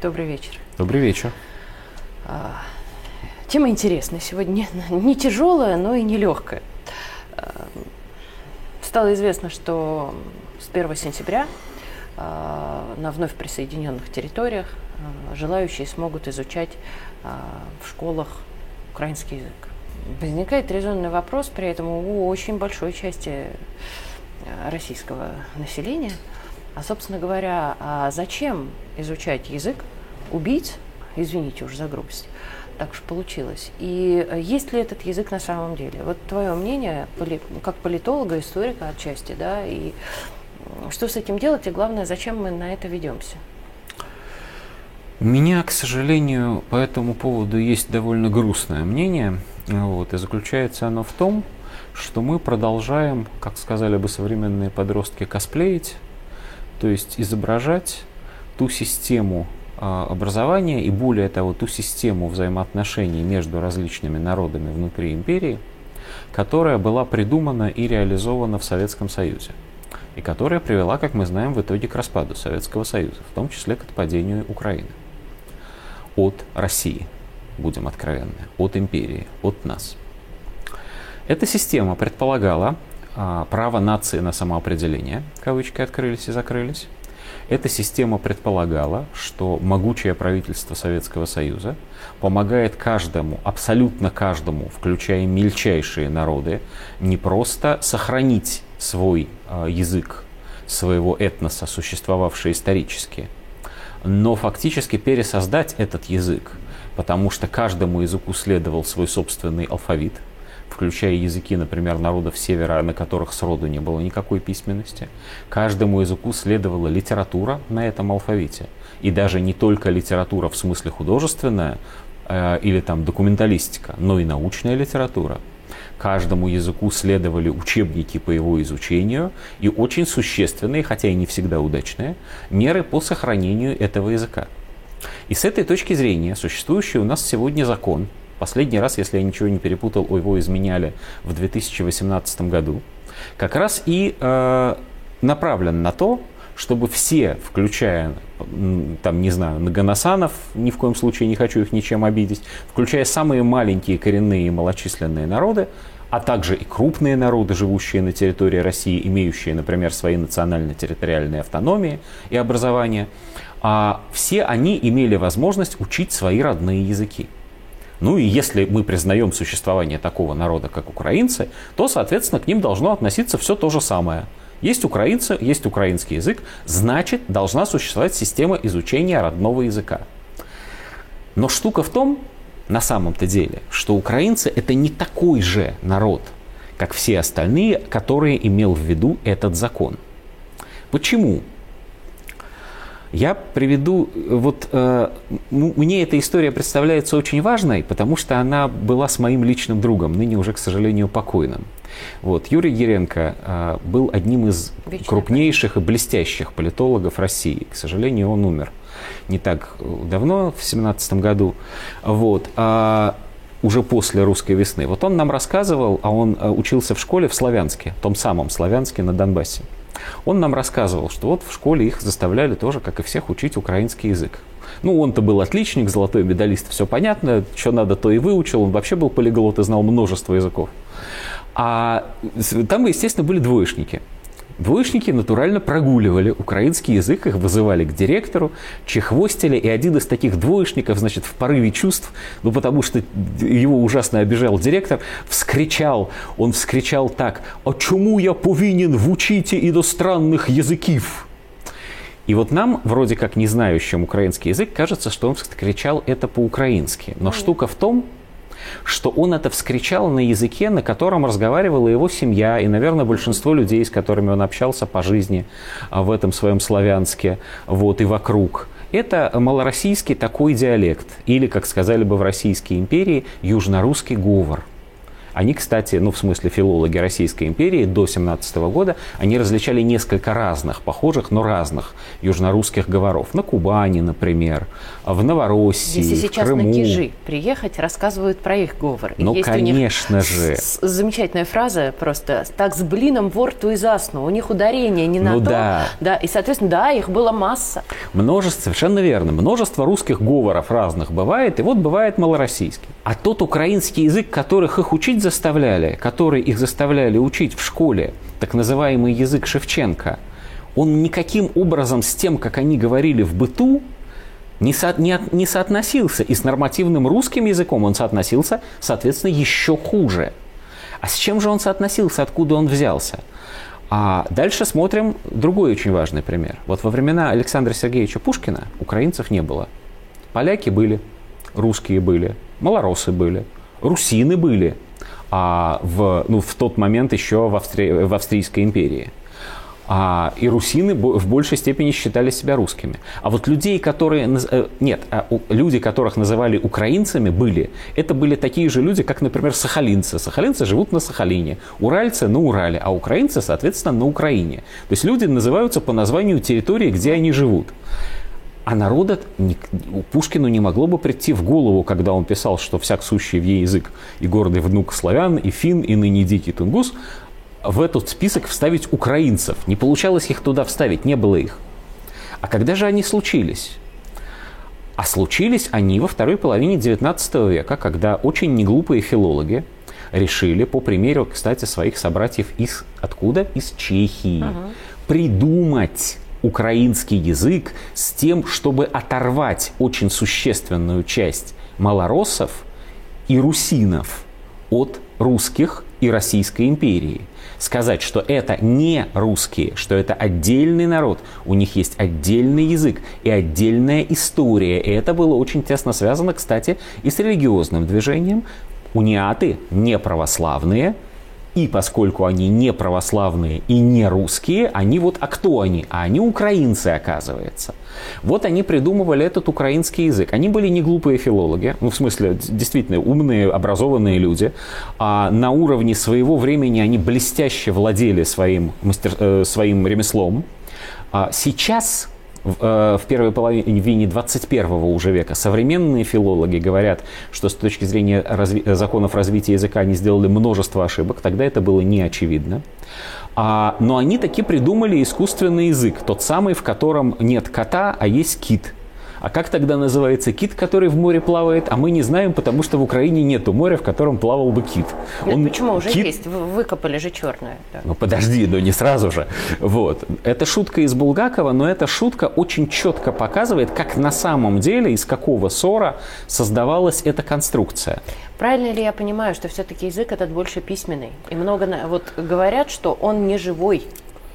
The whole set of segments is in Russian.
Добрый вечер. Добрый вечер. А, тема интересная сегодня. Не тяжелая, но и не легкая. А, стало известно, что с 1 сентября а, на вновь присоединенных территориях желающие смогут изучать в школах украинский язык. Возникает резонный вопрос при этом у очень большой части российского населения – а, собственно говоря, а зачем изучать язык убийц, извините уж за грубость, так уж получилось. И э, есть ли этот язык на самом деле? Вот твое мнение, как политолога, историка отчасти, да, и что с этим делать, и главное, зачем мы на это ведемся? У меня, к сожалению, по этому поводу есть довольно грустное мнение. Вот, и заключается оно в том, что мы продолжаем, как сказали бы современные подростки, косплеить то есть изображать ту систему образования и более того ту систему взаимоотношений между различными народами внутри империи, которая была придумана и реализована в Советском Союзе и которая привела, как мы знаем, в итоге к распаду Советского Союза, в том числе к отпадению Украины от России, будем откровенны, от империи, от нас. Эта система предполагала а, право нации на самоопределение, кавычки открылись и закрылись. Эта система предполагала, что могучее правительство Советского Союза помогает каждому, абсолютно каждому, включая мельчайшие народы, не просто сохранить свой э, язык, своего этноса, существовавший исторически, но фактически пересоздать этот язык, потому что каждому языку следовал свой собственный алфавит – включая языки, например, народов Севера, на которых сроду не было никакой письменности. Каждому языку следовала литература на этом алфавите. И даже не только литература в смысле художественная э, или там документалистика, но и научная литература. Каждому языку следовали учебники по его изучению и очень существенные, хотя и не всегда удачные, меры по сохранению этого языка. И с этой точки зрения существующий у нас сегодня закон Последний раз, если я ничего не перепутал, его изменяли в 2018 году. Как раз и э, направлен на то, чтобы все, включая, там, не знаю, Наганасанов, ни в коем случае не хочу их ничем обидеть, включая самые маленькие коренные и малочисленные народы, а также и крупные народы, живущие на территории России, имеющие, например, свои национально-территориальные автономии и образования, а все они имели возможность учить свои родные языки. Ну и если мы признаем существование такого народа, как украинцы, то, соответственно, к ним должно относиться все то же самое. Есть украинцы, есть украинский язык, значит, должна существовать система изучения родного языка. Но штука в том, на самом-то деле, что украинцы это не такой же народ, как все остальные, которые имел в виду этот закон. Почему? Я приведу, вот э, мне эта история представляется очень важной, потому что она была с моим личным другом, ныне уже, к сожалению, покойным. Вот, Юрий Еренко э, был одним из Вечная крупнейших и блестящих политологов России. К сожалению, он умер не так давно, в 17 году. Вот, а уже после русской весны. Вот он нам рассказывал, а он э, учился в школе в Славянске, том самом Славянске на Донбассе. Он нам рассказывал, что вот в школе их заставляли тоже, как и всех, учить украинский язык. Ну, он-то был отличник, золотой медалист, все понятно, что надо, то и выучил. Он вообще был полиглот и знал множество языков. А там, естественно, были двоечники. Двоечники натурально прогуливали украинский язык, их вызывали к директору, чехвостили, и один из таких двоечников, значит, в порыве чувств, ну, потому что его ужасно обижал директор, вскричал, он вскричал так, «А чему я повинен в учите иностранных языков?» И вот нам, вроде как не знающим украинский язык, кажется, что он кричал это по-украински. Но штука в том, что он это вскричал на языке, на котором разговаривала его семья и, наверное, большинство людей, с которыми он общался по жизни а, в этом своем славянске, вот, и вокруг. Это малороссийский такой диалект, или, как сказали бы в Российской империи, южнорусский говор. Они, кстати, ну, в смысле филологи Российской империи до 17 года, они различали несколько разных, похожих, но разных южнорусских говоров. На Кубани, например, в Новороссии, Если сейчас в Крыму. на Кижи приехать, рассказывают про их говор. Ну, есть конечно же. замечательная фраза просто «так с блином вор то и заснул». У них ударение не на Ну то. да. да. И, соответственно, да, их было масса. Множество, совершенно верно, множество русских говоров разных бывает, и вот бывает малороссийский. А тот украинский язык, которых их учить заставляли, который их заставляли учить в школе, так называемый язык Шевченко, он никаким образом с тем, как они говорили в быту, не, со- не не соотносился. И с нормативным русским языком он соотносился, соответственно, еще хуже. А с чем же он соотносился, откуда он взялся? А дальше смотрим другой очень важный пример. Вот во времена Александра Сергеевича Пушкина украинцев не было. Поляки были, русские были, малоросы были, русины были а в, ну, в тот момент еще в, Австри- в Австрийской империи. А, и русины в большей степени считали себя русскими. А вот людей, которые... э, Нет, а люди, которых называли украинцами, были. Это были такие же люди, как, например, сахалинцы. Сахалинцы живут на Сахалине, уральцы на Урале, а украинцы, соответственно, на Украине. То есть люди называются по названию территории, где они живут. А народа Пушкину не могло бы прийти в голову, когда он писал, что всяк сущий в ей язык и гордый внук славян, и фин, и ныне дикий тунгус, в этот список вставить украинцев. Не получалось их туда вставить, не было их. А когда же они случились? А случились они во второй половине XIX века, когда очень неглупые филологи решили, по примеру, кстати, своих собратьев из откуда? Из Чехии, придумать украинский язык с тем, чтобы оторвать очень существенную часть малороссов и русинов от русских и Российской империи. Сказать, что это не русские, что это отдельный народ, у них есть отдельный язык и отдельная история. И это было очень тесно связано, кстати, и с религиозным движением. Униаты не православные, и поскольку они не православные и не русские, они вот, а кто они? А они украинцы, оказывается. Вот они придумывали этот украинский язык. Они были не глупые филологи, ну, в смысле, действительно умные, образованные люди. А на уровне своего времени они блестяще владели своим, мастер, э, своим ремеслом. А сейчас в, э, в первой половине 21 уже века современные филологи говорят, что с точки зрения разви- э, законов развития языка они сделали множество ошибок, тогда это было не очевидно. А, но они таки придумали искусственный язык, тот самый, в котором нет кота, а есть кит. А как тогда называется кит, который в море плавает? А мы не знаем, потому что в Украине нету моря, в котором плавал бы кит. Нет, Он- почему? Уже кит- есть. Вы- Выкопали же черное. да. ну подожди, ну не сразу же. Вот. Это шутка из Булгакова, но эта шутка очень четко показывает, как на самом деле, из какого ссора создавалась эта конструкция. Правильно ли я понимаю, что все-таки язык этот больше письменный? И много вот говорят, что он не живой.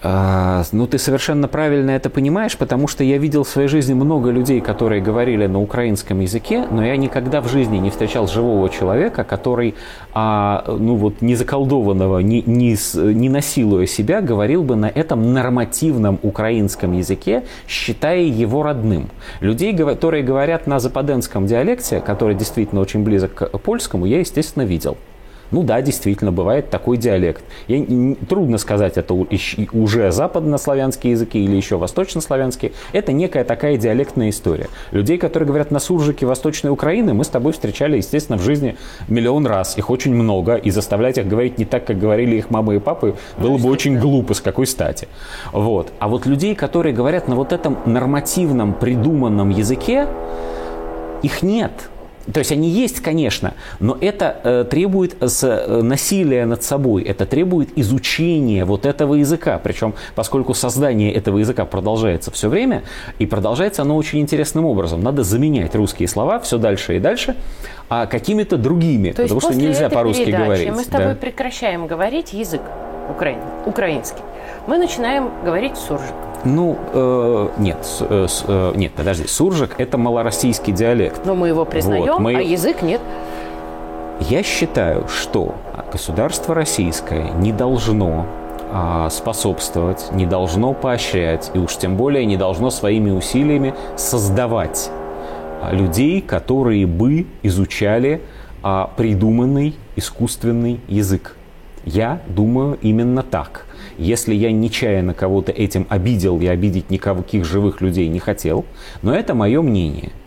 А, ну, ты совершенно правильно это понимаешь, потому что я видел в своей жизни много людей, которые говорили на украинском языке, но я никогда в жизни не встречал живого человека, который, а, ну вот, не заколдованного, не, не, не насилуя себя, говорил бы на этом нормативном украинском языке, считая его родным. Людей, которые говорят на западенском диалекте, который действительно очень близок к польскому, я, естественно, видел. Ну да, действительно, бывает такой диалект. Я, трудно сказать, это уже западнославянские языки или еще восточнославянские. Это некая такая диалектная история. Людей, которые говорят на суржике Восточной Украины, мы с тобой встречали, естественно, в жизни миллион раз. Их очень много, и заставлять их говорить не так, как говорили их мамы и папы, было бы очень глупо, с какой стати. Вот. А вот людей, которые говорят на вот этом нормативном, придуманном языке, их нет. То есть они есть, конечно, но это э, требует с, э, насилия над собой, это требует изучения вот этого языка. Причем, поскольку создание этого языка продолжается все время, и продолжается оно очень интересным образом. Надо заменять русские слова все дальше и дальше а какими-то другими, То потому что нельзя по-русски говорить. мы с тобой да. прекращаем говорить язык украин, украинский. Мы начинаем говорить суржик. Ну, э, нет, э, э, нет, подожди, суржик это малороссийский диалект. Но мы его признаем, Вот, мы- а язык нет. Я считаю, что государство российское не должно а, способствовать, не должно поощрять и уж тем более не должно своими усилиями создавать а, людей, которые бы изучали а, придуманный искусственный язык. Я думаю именно так. Если я нечаянно кого-то этим обидел, я обидеть никаких живых людей не хотел, но это мое мнение –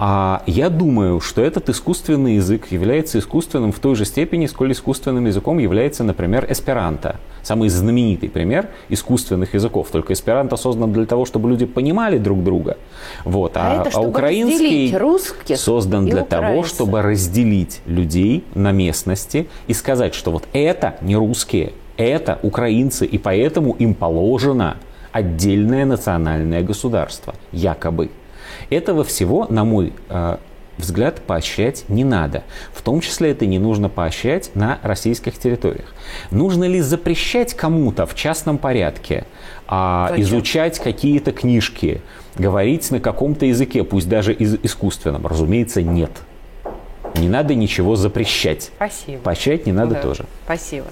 а я думаю, что этот искусственный язык является искусственным в той же степени, сколь искусственным языком является, например, эсперанто. Самый знаменитый пример искусственных языков. Только эсперанто создан для того, чтобы люди понимали друг друга. Вот. А, а, это, а украинский создан для того, чтобы разделить людей на местности и сказать, что вот это не русские, это украинцы, и поэтому им положено отдельное национальное государство, якобы. Этого всего, на мой э, взгляд, поощрять не надо. В том числе это не нужно поощрять на российских территориях. Нужно ли запрещать кому-то в частном порядке а, изучать какие-то книжки, говорить на каком-то языке, пусть даже из искусственном? Разумеется, нет. Не надо ничего запрещать. Спасибо. Поощрять не надо да. тоже. Спасибо.